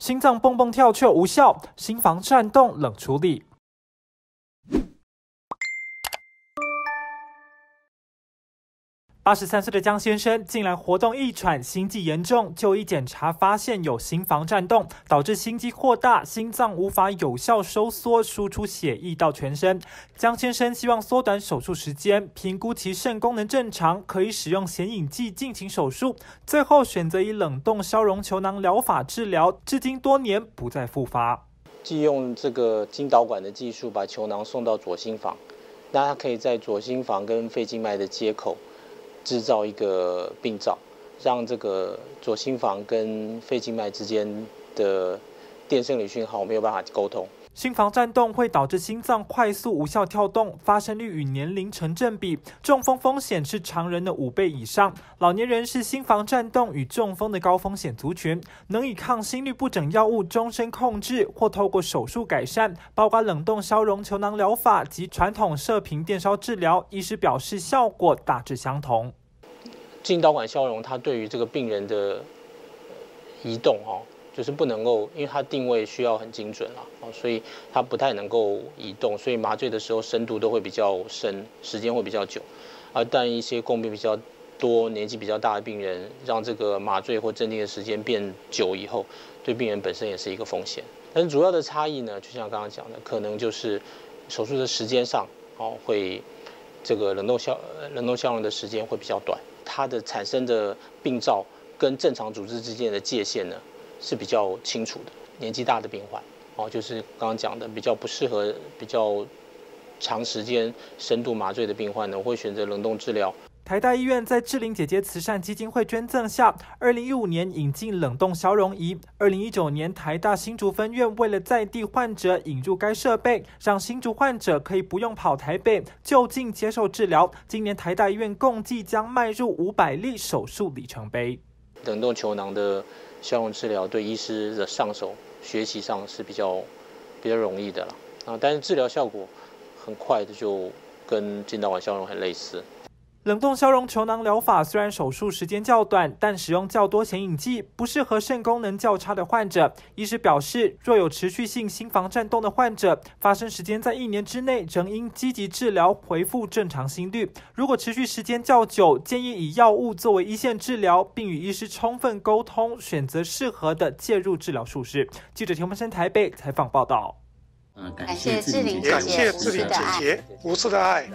心脏蹦蹦跳却无效，心房颤动冷处理。八十三岁的江先生近来活动易喘，心悸严重，就医检查发现有心房颤动，导致心肌扩大，心脏无法有效收缩，输出血液到全身。江先生希望缩短手术时间，评估其肾功能正常，可以使用显影剂进行手术。最后选择以冷冻消融球囊疗法治疗，至今多年不再复发。既用这个经导管的技术把球囊送到左心房，那它可以在左心房跟肺静脉的接口。制造一个病灶，让这个左心房跟肺静脉之间的电生理讯号没有办法沟通。心房颤动会导致心脏快速无效跳动，发生率与年龄成正比，中风风险是常人的五倍以上。老年人是心房颤动与中风的高风险族群，能以抗心律不整药物终身控制，或透过手术改善，包括冷冻消融球囊疗法及传统射频电烧治疗。医师表示效果大致相同。进导管消融，它对于这个病人的移动，哈，就是不能够，因为它定位需要很精准啊，哦，所以它不太能够移动，所以麻醉的时候深度都会比较深，时间会比较久，而，但一些共病比较多、年纪比较大的病人，让这个麻醉或镇定的时间变久以后，对病人本身也是一个风险。但主要的差异呢，就像刚刚讲的，可能就是手术的时间上，哦，会这个冷冻消冷冻消融的时间会比较短。它的产生的病灶跟正常组织之间的界限呢是比较清楚的。年纪大的病患，哦，就是刚刚讲的比较不适合比较长时间深度麻醉的病患呢，会选择冷冻治疗。台大医院在志玲姐姐慈善基金会捐赠下，二零一五年引进冷冻消融仪。二零一九年，台大新竹分院为了在地患者引入该设备，让新竹患者可以不用跑台北，就近接受治疗。今年台大医院共计将迈入五百例手术里程碑。冷冻球囊的消融治疗对医师的上手学习上是比较比较容易的了啊，但是治疗效果很快的就跟进导管消融很类似。冷冻消融球囊疗法虽然手术时间较短，但使用较多显影剂，不适合肾功能较差的患者。医师表示，若有持续性心房颤动的患者，发生时间在一年之内，仍应积极治疗，恢复正常心率。如果持续时间较久，建议以药物作为一线治疗，并与医师充分沟通，选择适合的介入治疗术式。记者田文生台北采访报道。感谢志玲姐姐无私的爱。